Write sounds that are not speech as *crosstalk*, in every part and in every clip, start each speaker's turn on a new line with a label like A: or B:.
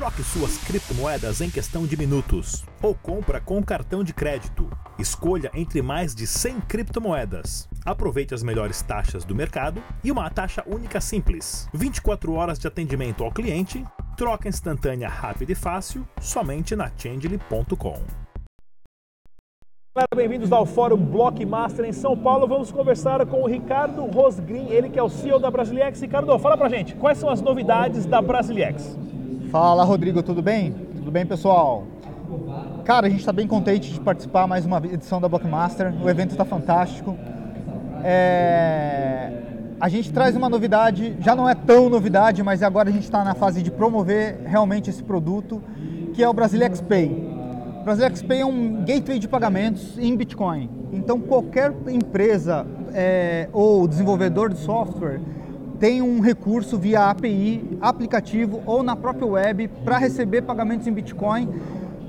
A: Troque suas criptomoedas em questão de minutos ou compra com cartão de crédito. Escolha entre mais de 100 criptomoedas. Aproveite as melhores taxas do mercado e uma taxa única simples. 24 horas de atendimento ao cliente, troca instantânea rápida e fácil somente na Changely.com.
B: Bem-vindos ao Fórum Blockmaster em São Paulo. Vamos conversar com o Ricardo Rosgrin, ele que é o CEO da Brasiliex. Ricardo, fala pra gente, quais são as novidades da Brasiliex?
C: Fala Rodrigo, tudo bem? Tudo bem pessoal? Cara, a gente está bem contente de participar mais uma edição da Blockmaster. O evento está fantástico. É... A gente traz uma novidade, já não é tão novidade, mas agora a gente está na fase de promover realmente esse produto, que é o Brasilex Pay. O Brasilex Pay é um gateway de pagamentos em Bitcoin. Então qualquer empresa é, ou desenvolvedor de software tem um recurso via API, aplicativo ou na própria web para receber pagamentos em Bitcoin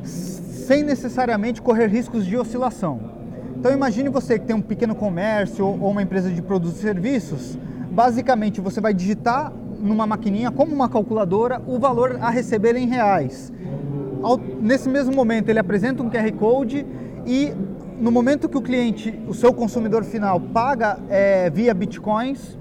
C: sem necessariamente correr riscos de oscilação. Então imagine você que tem um pequeno comércio ou uma empresa de produtos e serviços, basicamente você vai digitar numa maquininha como uma calculadora o valor a receber em reais. Nesse mesmo momento ele apresenta um QR Code e no momento que o cliente, o seu consumidor final, paga é, via bitcoins,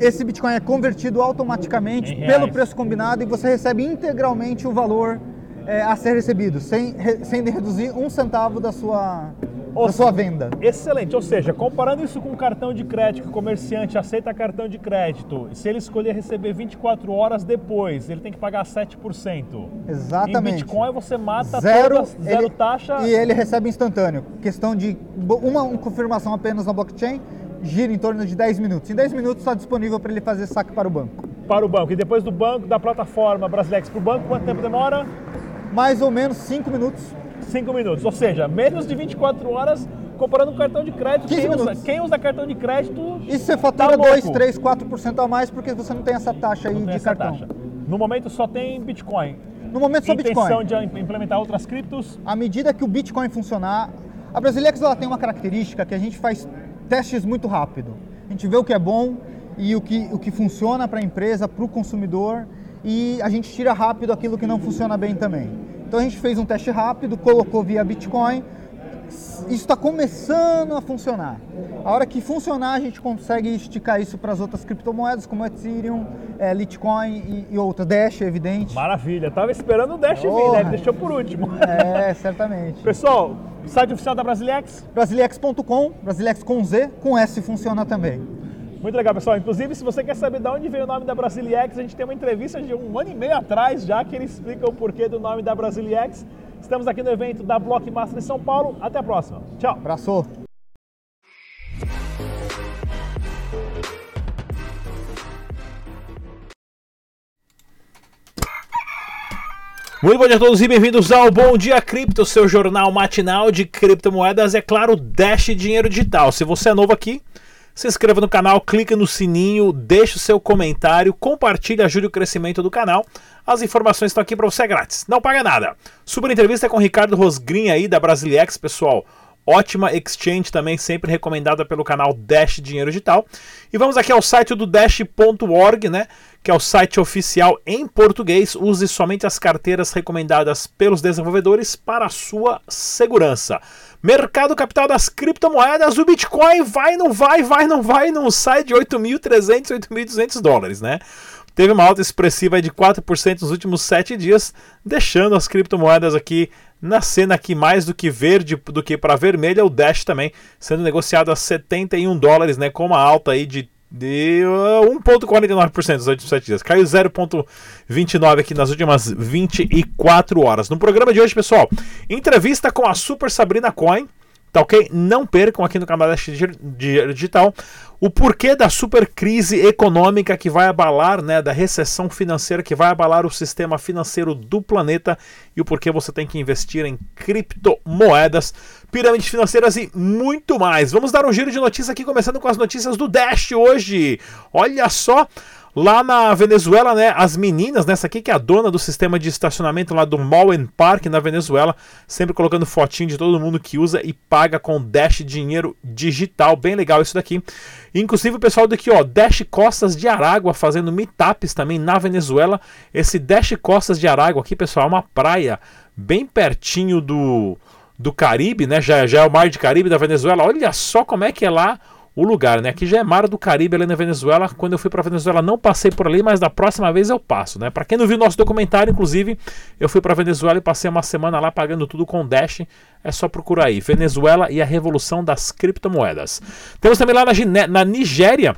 C: esse Bitcoin é convertido automaticamente pelo preço combinado e você recebe integralmente o valor é, a ser recebido, sem, sem reduzir um centavo da sua, ou da sua venda.
B: Excelente, ou seja, comparando isso com o cartão de crédito, que o comerciante aceita cartão de crédito, se ele escolher receber 24 horas depois, ele tem que pagar 7%.
C: Exatamente.
B: Em Bitcoin você mata zero, todas, zero
C: ele,
B: taxa.
C: E ele recebe instantâneo. Questão de uma, uma confirmação apenas na blockchain gira em torno de 10 minutos. Em 10 minutos está disponível para ele fazer saque para o banco.
B: Para o banco. E depois do banco, da plataforma Brasilex para o banco, quanto tempo demora?
C: Mais ou menos 5 minutos.
B: 5 minutos. Ou seja, menos de 24 horas comparando com cartão de crédito.
C: 15
B: quem, usa, quem usa cartão de crédito.
C: E você fatura tá 2, 3, 4% a mais porque você não tem essa taxa aí de cartão. Taxa.
B: No momento só tem Bitcoin.
C: No momento só
B: Intenção
C: Bitcoin.
B: de implementar outras criptos?
C: À medida que o Bitcoin funcionar, a Brasilex ela tem uma característica que a gente faz testes muito rápido. A gente vê o que é bom e o que, o que funciona para a empresa, para o consumidor e a gente tira rápido aquilo que não funciona bem também. Então a gente fez um teste rápido, colocou via Bitcoin, isso está começando a funcionar. A hora que funcionar, a gente consegue esticar isso para as outras criptomoedas, como Ethereum, é, Litecoin e, e outras. Dash, é evidente.
B: Maravilha. Tava esperando o Dash oh, vir, né? Deixou por último.
C: É, certamente. *laughs*
B: Pessoal, site oficial da Brasilex?
C: Brasilex.com, Brasilex com Z, com S funciona também.
B: Muito legal, pessoal. Inclusive, se você quer saber de onde veio o nome da Brasiliex, a gente tem uma entrevista de um ano e meio atrás já que ele explica o porquê do nome da Brasiliex. Estamos aqui no evento da Blockmaster em São Paulo. Até a próxima. Tchau.
C: Abraço.
A: Muito bom dia a todos e bem-vindos ao Bom Dia Cripto, seu jornal matinal de criptomoedas, é claro, Dash Dinheiro Digital. Se você é novo aqui, se inscreva no canal, clique no sininho, deixe o seu comentário, compartilhe, ajude o crescimento do canal. As informações estão aqui para você grátis, não paga nada. Super entrevista com o Ricardo Rosgrin aí da Brasiliex, pessoal. Ótima exchange também, sempre recomendada pelo canal Dash Dinheiro Digital. E vamos aqui ao site do Dash.org, né? Que é o site oficial em português. Use somente as carteiras recomendadas pelos desenvolvedores para sua segurança. Mercado capital das criptomoedas, o Bitcoin vai, não vai, vai, não vai, não sai de 8.300, 8.200 dólares, né? Teve uma alta expressiva de 4% nos últimos 7 dias, deixando as criptomoedas aqui na cena aqui mais do que verde do que para vermelha, o Dash também sendo negociado a 71 dólares, né, com uma alta aí de de 1,49% nos últimos 7 dias. Caiu 0,29% aqui nas últimas 24 horas. No programa de hoje, pessoal, entrevista com a Super Sabrina Coin. Tá ok? Não percam aqui no canal da Digital o porquê da super crise econômica que vai abalar, né, da recessão financeira que vai abalar o sistema financeiro do planeta e o porquê você tem que investir em criptomoedas, pirâmides financeiras e muito mais. Vamos dar um giro de notícias aqui, começando com as notícias do Dash hoje. Olha só, Lá na Venezuela, né, as meninas, nessa aqui que é a dona do sistema de estacionamento lá do and Park na Venezuela, sempre colocando fotinho de todo mundo que usa e paga com Dash dinheiro digital, bem legal isso daqui. Inclusive o pessoal daqui, ó, Dash Costas de Aragua fazendo meetups também na Venezuela. Esse Dash Costas de Aragua aqui, pessoal, é uma praia bem pertinho do do Caribe, né? Já, já é o mar de Caribe da Venezuela. Olha só como é que é lá o lugar, né? Aqui já é mar do Caribe ali na Venezuela. Quando eu fui para Venezuela não passei por ali, mas da próxima vez eu passo, né? Para quem não viu nosso documentário, inclusive, eu fui para Venezuela e passei uma semana lá pagando tudo com Dash. É só procurar aí, Venezuela e a revolução das criptomoedas. Temos também lá na, na Nigéria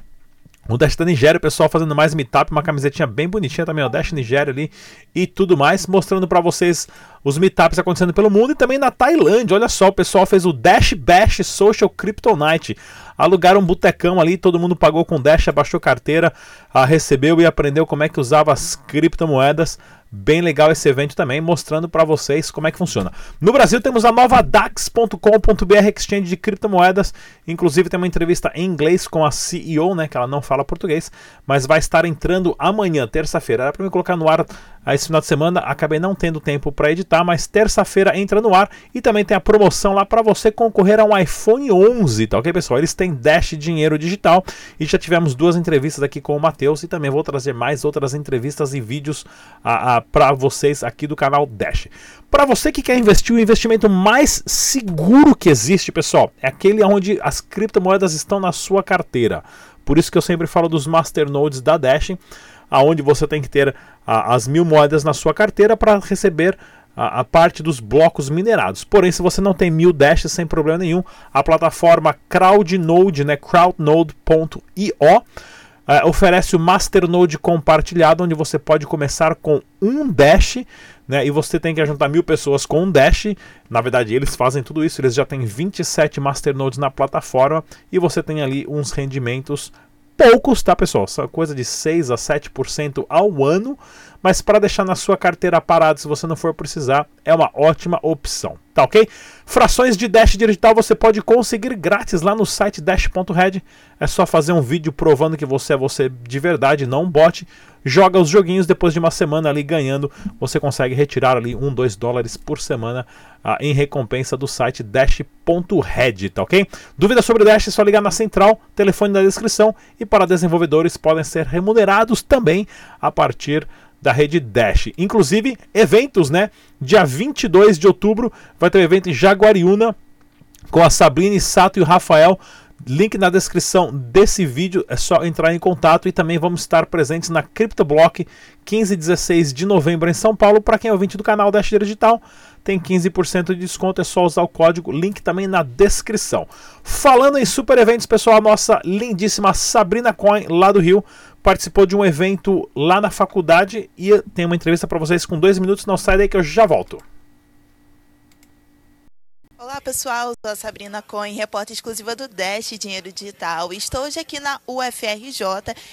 A: o Dash da Nigéria, o pessoal fazendo mais meetup, uma camisetinha bem bonitinha também, o Dash Nigéria ali e tudo mais, mostrando para vocês os meetups acontecendo pelo mundo e também na Tailândia. Olha só, o pessoal fez o Dash Bash Social Crypto Night. Alugaram um botecão ali, todo mundo pagou com Dash, abaixou carteira, a recebeu e aprendeu como é que usava as criptomoedas. Bem legal esse evento também, mostrando para vocês como é que funciona. No Brasil temos a nova DAX.com.br exchange de criptomoedas. Inclusive tem uma entrevista em inglês com a CEO, né, que ela não fala português, mas vai estar entrando amanhã, terça-feira. Era para me colocar no ar esse final de semana, acabei não tendo tempo para editar, mas terça-feira entra no ar e também tem a promoção lá para você concorrer a um iPhone 11, tá OK, pessoal? Eles têm Dash dinheiro digital e já tivemos duas entrevistas aqui com o Matheus e também vou trazer mais outras entrevistas e vídeos a, a para vocês aqui do canal Dash. Para você que quer investir o investimento mais seguro que existe, pessoal, é aquele onde as criptomoedas estão na sua carteira. Por isso que eu sempre falo dos masternodes da Dash, aonde você tem que ter a, as mil moedas na sua carteira para receber a, a, parte dos blocos minerados. Porém, se você não tem mil dashes, sem problema nenhum, a plataforma CrowdNode, né, crowdnode.io, Uh, oferece o Masternode compartilhado, onde você pode começar com um Dash, né? E você tem que juntar mil pessoas com um Dash. Na verdade, eles fazem tudo isso, eles já têm 27 Masternodes na plataforma e você tem ali uns rendimentos poucos, tá, pessoal? Essa coisa de 6 a 7% ao ano, mas para deixar na sua carteira parada se você não for precisar, é uma ótima opção, tá ok? Frações de Dash digital você pode conseguir grátis lá no site dash.red. É só fazer um vídeo provando que você é você de verdade, não um bot. Joga os joguinhos, depois de uma semana ali ganhando, você consegue retirar ali 1, 2 dólares por semana ah, em recompensa do site dash.red, tá ok? Dúvidas sobre Dash é só ligar na central, telefone na descrição e para desenvolvedores podem ser remunerados também a partir da rede Dash. Inclusive, eventos, né? Dia 22 de outubro vai ter um evento em Jaguariúna com a Sabrina Sato e o Rafael. Link na descrição desse vídeo, é só entrar em contato e também vamos estar presentes na CryptoBlock 15 e 16 de novembro em São Paulo. Para quem é ouvinte do canal Dash Digital, tem 15% de desconto, é só usar o código, link também na descrição. Falando em super eventos, pessoal, a nossa lindíssima Sabrina Coin, lá do Rio, participou de um evento lá na faculdade e tem uma entrevista para vocês com dois minutos. Não sai daí que eu já volto.
D: Olá pessoal, sou a Sabrina Cohen, repórter exclusiva do Dash Dinheiro Digital. Estou hoje aqui na UFRJ,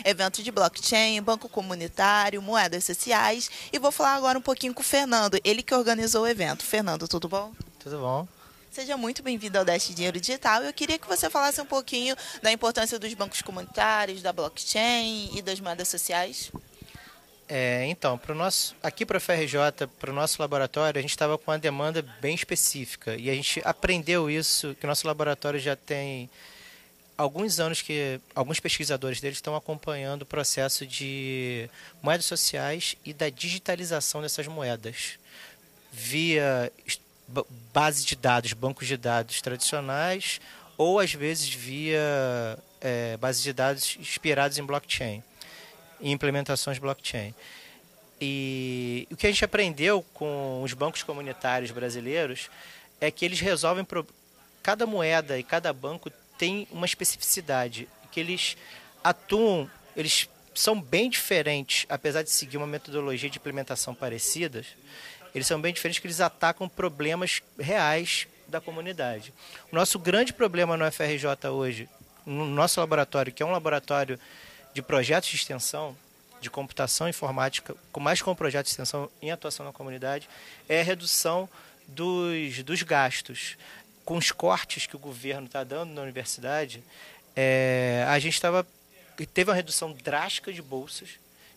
D: evento de blockchain, banco comunitário, moedas sociais e vou falar agora um pouquinho com o Fernando, ele que organizou o evento. Fernando, tudo bom?
E: Tudo bom.
D: Seja muito bem-vindo ao Dash Dinheiro Digital. Eu queria que você falasse um pouquinho da importância dos bancos comunitários, da blockchain e das moedas sociais.
E: É, então, pro nosso, aqui para o FRJ, para o nosso laboratório, a gente estava com uma demanda bem específica. E a gente aprendeu isso, que o nosso laboratório já tem alguns anos que alguns pesquisadores deles estão acompanhando o processo de moedas sociais e da digitalização dessas moedas. Via base de dados, bancos de dados tradicionais, ou às vezes via é, bases de dados inspirados em blockchain, em implementações blockchain. E o que a gente aprendeu com os bancos comunitários brasileiros é que eles resolvem pro... cada moeda e cada banco tem uma especificidade que eles atuam, eles são bem diferentes, apesar de seguir uma metodologia de implementação parecidas eles são bem diferentes, que eles atacam problemas reais da comunidade. O nosso grande problema no FRJ hoje, no nosso laboratório, que é um laboratório de projetos de extensão, de computação informática, mais com projetos de extensão em atuação na comunidade, é a redução dos, dos gastos. Com os cortes que o governo está dando na universidade, é, a gente estava teve uma redução drástica de bolsas.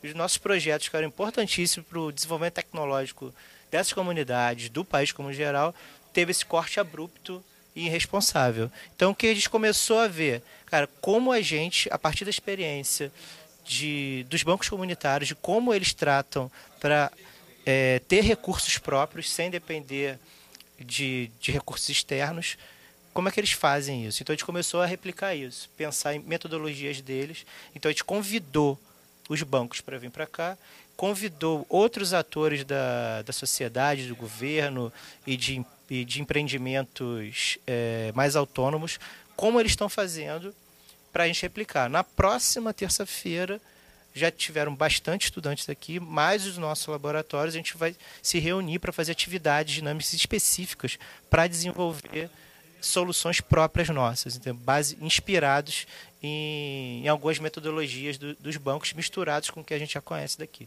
E: E os nossos projetos, que eram importantíssimos para o desenvolvimento tecnológico dessas comunidades, do país como geral, teve esse corte abrupto e irresponsável. Então, o que a gente começou a ver, cara, como a gente, a partir da experiência de, dos bancos comunitários, de como eles tratam para é, ter recursos próprios sem depender de, de recursos externos, como é que eles fazem isso? Então a gente começou a replicar isso, pensar em metodologias deles. Então a gente convidou os bancos para vir para cá, convidou outros atores da, da sociedade, do governo e de, e de empreendimentos é, mais autônomos, como eles estão fazendo para a gente replicar. Na próxima terça-feira já tiveram bastante estudantes aqui, mais os nossos laboratórios, a gente vai se reunir para fazer atividades dinâmicas específicas para desenvolver soluções próprias nossas, então, base, inspirados em, em algumas metodologias do, dos bancos misturados com o que a gente já conhece daqui.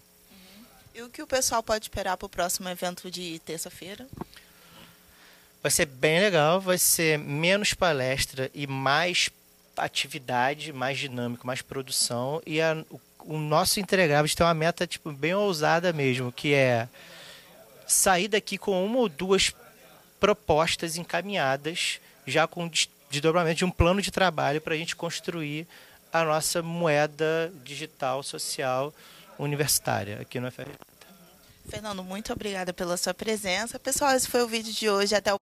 D: E o que o pessoal pode esperar para o próximo evento de terça-feira?
E: Vai ser bem legal, vai ser menos palestra e mais atividade, mais dinâmico, mais produção. E a, o, o nosso entregável tem uma meta tipo, bem ousada mesmo, que é sair daqui com uma ou duas propostas encaminhadas, já com desdobramento de um plano de trabalho para a gente construir a nossa moeda digital social universitária aqui no FRJ.
D: Fernando, muito obrigada pela sua presença. Pessoal, esse foi o vídeo de hoje. Até o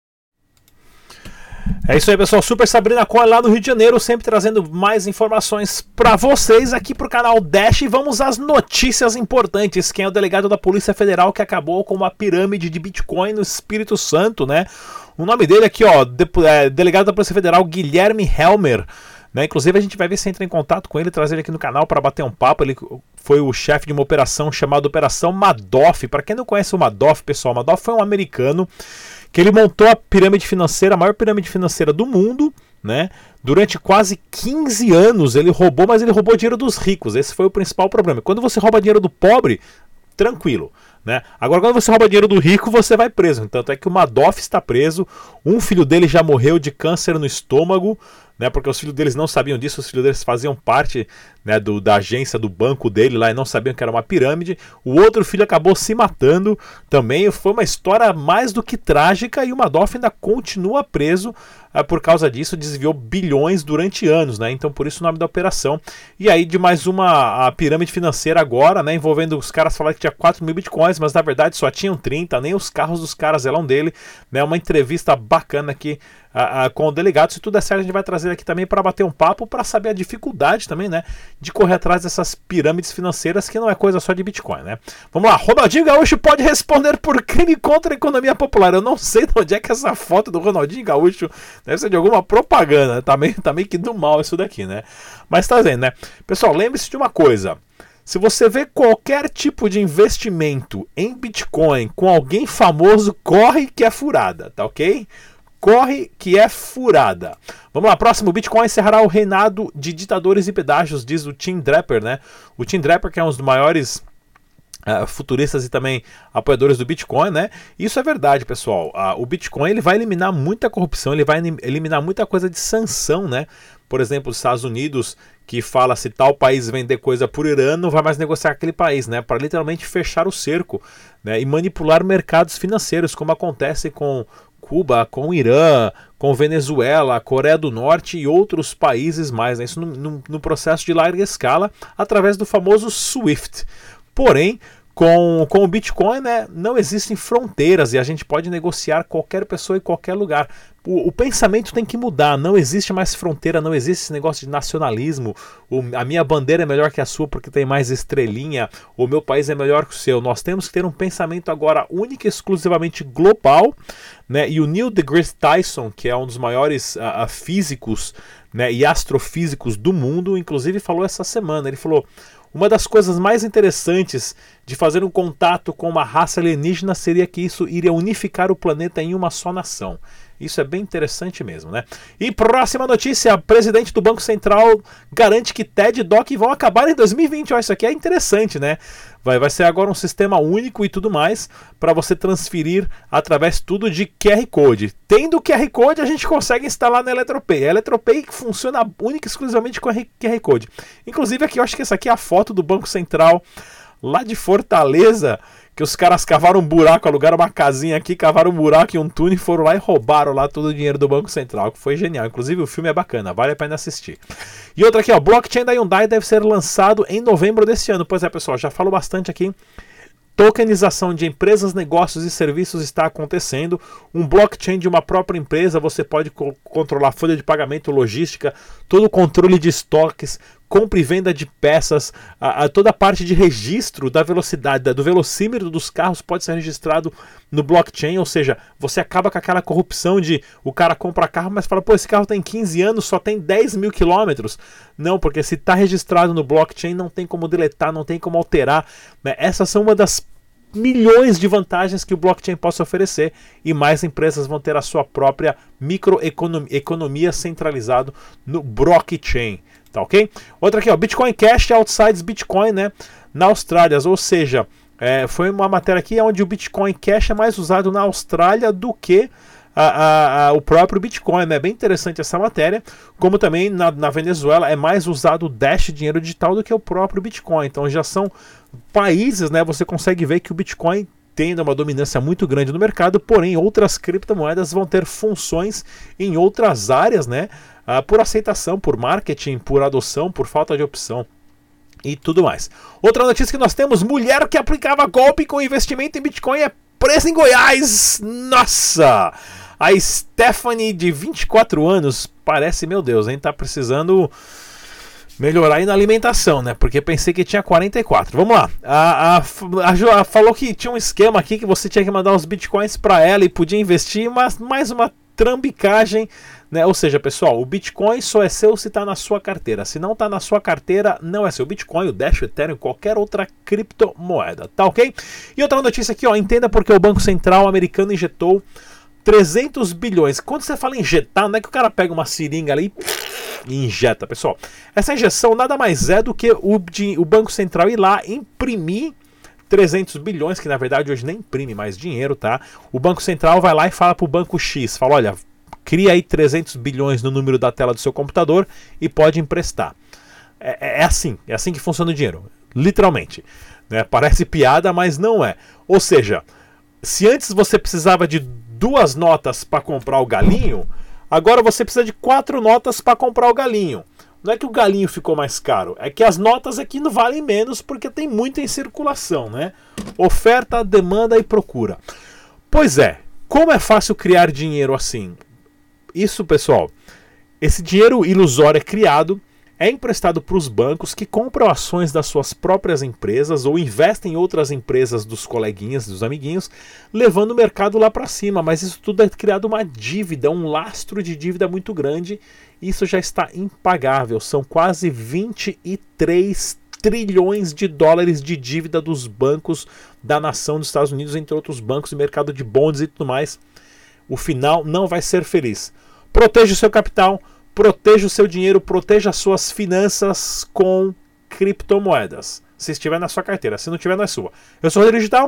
A: é isso aí, pessoal. Super Sabrina Cohen lá do Rio de Janeiro, sempre trazendo mais informações para vocês aqui pro canal Dash. E vamos às notícias importantes. Quem é o delegado da Polícia Federal que acabou com uma pirâmide de Bitcoin no Espírito Santo, né? O nome dele aqui, ó, de, é, delegado da Polícia Federal Guilherme Helmer. Né? Inclusive a gente vai ver se entra em contato com ele, trazer ele aqui no canal para bater um papo. Ele foi o chefe de uma operação chamada Operação Madoff. Para quem não conhece o Madoff, pessoal, Madoff foi um americano que ele montou a pirâmide financeira, a maior pirâmide financeira do mundo, né? Durante quase 15 anos ele roubou, mas ele roubou dinheiro dos ricos. Esse foi o principal problema. Quando você rouba dinheiro do pobre, tranquilo. Né? Agora, quando você rouba dinheiro do rico, você vai preso. Tanto é que o Madoff está preso. Um filho dele já morreu de câncer no estômago né? Porque os filhos deles não sabiam disso, os filhos deles faziam parte né, do, da agência do banco dele lá e não sabiam que era uma pirâmide. O outro filho acabou se matando também. Foi uma história mais do que trágica e o Madoff ainda continua preso ah, por causa disso, desviou bilhões durante anos, né? Então por isso o nome da operação. E aí de mais uma a pirâmide financeira agora, né? Envolvendo os caras falaram que tinha 4 mil bitcoins, mas na verdade só tinham 30, nem os carros dos caras eram dele, né? Uma entrevista bacana aqui a, a, com o delegado. Se tudo é certo, a gente vai trazer aqui também para bater um papo, para saber a dificuldade também, né? De correr atrás dessas pirâmides financeiras, que não é coisa só de Bitcoin, né? Vamos lá, Ronaldinho Gaúcho pode responder por crime contra a economia popular. Eu não sei de onde é que essa foto do Ronaldinho Gaúcho deve ser de alguma propaganda. Tá meio, tá meio que do mal isso daqui, né? Mas tá vendo, né? Pessoal, lembre-se de uma coisa. Se você vê qualquer tipo de investimento em Bitcoin com alguém famoso, corre que é furada, tá ok? Corre que é furada. Vamos lá, próximo. Bitcoin encerrará o reinado de ditadores e pedágios, diz o Tim Draper, né? O Tim Draper, que é um dos maiores Uh, futuristas e também apoiadores do Bitcoin, né? Isso é verdade, pessoal. Uh, o Bitcoin ele vai eliminar muita corrupção, ele vai eliminar muita coisa de sanção, né? Por exemplo, os Estados Unidos que fala se tal país vender coisa por Irã, não vai mais negociar aquele país, né? Para literalmente fechar o cerco, né? E manipular mercados financeiros, como acontece com Cuba, com o Irã, com Venezuela, Coreia do Norte e outros países mais. Né? Isso no, no, no processo de larga escala através do famoso SWIFT. Porém, com, com o Bitcoin, né, não existem fronteiras e a gente pode negociar qualquer pessoa em qualquer lugar. O, o, pensamento tem que mudar, não existe mais fronteira, não existe esse negócio de nacionalismo. O, a minha bandeira é melhor que a sua porque tem mais estrelinha, o meu país é melhor que o seu. Nós temos que ter um pensamento agora único e exclusivamente global. Né? E o Neil deGrasse Tyson, que é um dos maiores uh, físicos né, e astrofísicos do mundo, inclusive falou essa semana: ele falou. Uma das coisas mais interessantes de fazer um contato com uma raça alienígena seria que isso iria unificar o planeta em uma só nação. Isso é bem interessante mesmo, né? E próxima notícia: presidente do Banco Central garante que TED e DOC vão acabar em 2020. Olha, isso aqui é interessante, né? Vai, vai ser agora um sistema único e tudo mais para você transferir através tudo de QR Code. Tendo QR Code, a gente consegue instalar na Eletropay. A Eletropay funciona única e exclusivamente com QR Code. Inclusive aqui eu acho que essa aqui é a foto do Banco Central lá de Fortaleza que os caras cavaram um buraco, alugaram uma casinha aqui, cavaram um buraco e um túnel e foram lá e roubaram lá todo o dinheiro do Banco Central, que foi genial. Inclusive o filme é bacana, vale a pena assistir. E outra aqui, ó, blockchain da Hyundai deve ser lançado em novembro desse ano. Pois é, pessoal, já falo bastante aqui Tokenização de empresas, negócios e serviços está acontecendo. Um blockchain de uma própria empresa, você pode co controlar folha de pagamento, logística, todo o controle de estoques, compra e venda de peças, a, a, toda a parte de registro da velocidade, do velocímetro dos carros pode ser registrado no blockchain, ou seja, você acaba com aquela corrupção de o cara compra carro, mas fala, pô, esse carro tem 15 anos, só tem 10 mil quilômetros. Não, porque se está registrado no blockchain, não tem como deletar, não tem como alterar. Né? Essas são uma das milhões de vantagens que o blockchain possa oferecer e mais empresas vão ter a sua própria microeconomia centralizado no blockchain, tá ok? Outra aqui, ó, Bitcoin Cash outside Bitcoin, né, na Austrália, ou seja, é, foi uma matéria aqui onde o Bitcoin Cash é mais usado na Austrália do que a, a, a, o próprio Bitcoin. É né? bem interessante essa matéria. Como também na, na, Venezuela é mais usado o Dash dinheiro digital do que o próprio Bitcoin. Então já são países, né? Você consegue ver que o Bitcoin tem uma dominância muito grande no mercado, porém outras criptomoedas vão ter funções em outras áreas, né? Ah, por aceitação, por marketing, por adoção, por falta de opção e tudo mais. Outra notícia que nós temos: mulher que aplicava golpe com investimento em Bitcoin é presa em Goiás. Nossa! A Stephanie, de 24 anos, parece, meu Deus, hein? Tá precisando melhorar aí na alimentação, né? Porque pensei que tinha 44. Vamos lá. A, a, a, falou que tinha um esquema aqui que você tinha que mandar os bitcoins para ela e podia investir, mas mais uma trambicagem, né? Ou seja, pessoal, o Bitcoin só é seu se está na sua carteira. Se não está na sua carteira, não é seu. Bitcoin, o Dash, o Ethereum, qualquer outra criptomoeda, tá ok? E outra notícia aqui, ó, entenda porque o Banco Central americano injetou 300 bilhões. Quando você fala injetar, não é que o cara pega uma seringa ali e injeta, pessoal. Essa injeção nada mais é do que o, de, o Banco Central ir lá imprimir 300 bilhões, que na verdade hoje nem imprime mais dinheiro, tá? O Banco Central vai lá e fala para o Banco X, fala, olha, cria aí 300 bilhões no número da tela do seu computador e pode emprestar. É, é, é assim, é assim que funciona o dinheiro, literalmente. Né? Parece piada, mas não é. Ou seja, se antes você precisava de duas notas para comprar o galinho, agora você precisa de quatro notas para comprar o galinho. Não é que o galinho ficou mais caro, é que as notas aqui não valem menos porque tem muito em circulação, né? Oferta, demanda e procura. Pois é, como é fácil criar dinheiro assim? Isso, pessoal, esse dinheiro ilusório é criado é emprestado para os bancos que compram ações das suas próprias empresas ou investem em outras empresas dos coleguinhas, dos amiguinhos, levando o mercado lá para cima. Mas isso tudo é criado uma dívida, um lastro de dívida muito grande. Isso já está impagável. São quase 23 trilhões de dólares de dívida dos bancos da nação dos Estados Unidos, entre outros bancos e mercado de bonds e tudo mais. O final não vai ser feliz. Proteja o seu capital proteja o seu dinheiro, proteja as suas finanças com criptomoedas. Se estiver na sua carteira, se não estiver, não é sua. Eu sou Rodrigo Digital,